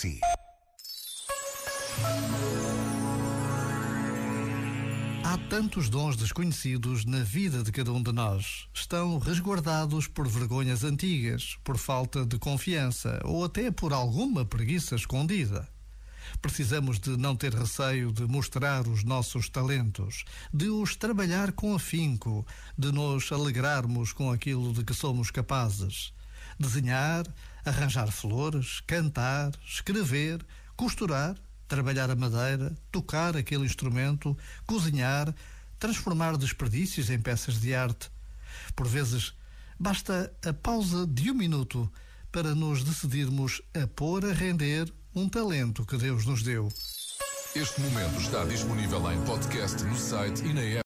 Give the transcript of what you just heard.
si. Há tantos dons desconhecidos na vida de cada um de nós. Estão resguardados por vergonhas antigas, por falta de confiança ou até por alguma preguiça escondida. Precisamos de não ter receio de mostrar os nossos talentos, de os trabalhar com afinco, de nos alegrarmos com aquilo de que somos capazes. Desenhar, arranjar flores, cantar, escrever, costurar, trabalhar a madeira, tocar aquele instrumento, cozinhar, transformar desperdícios em peças de arte. Por vezes, basta a pausa de um minuto para nos decidirmos a pôr a render um talento que Deus nos deu. Este momento está disponível em podcast no site e na app.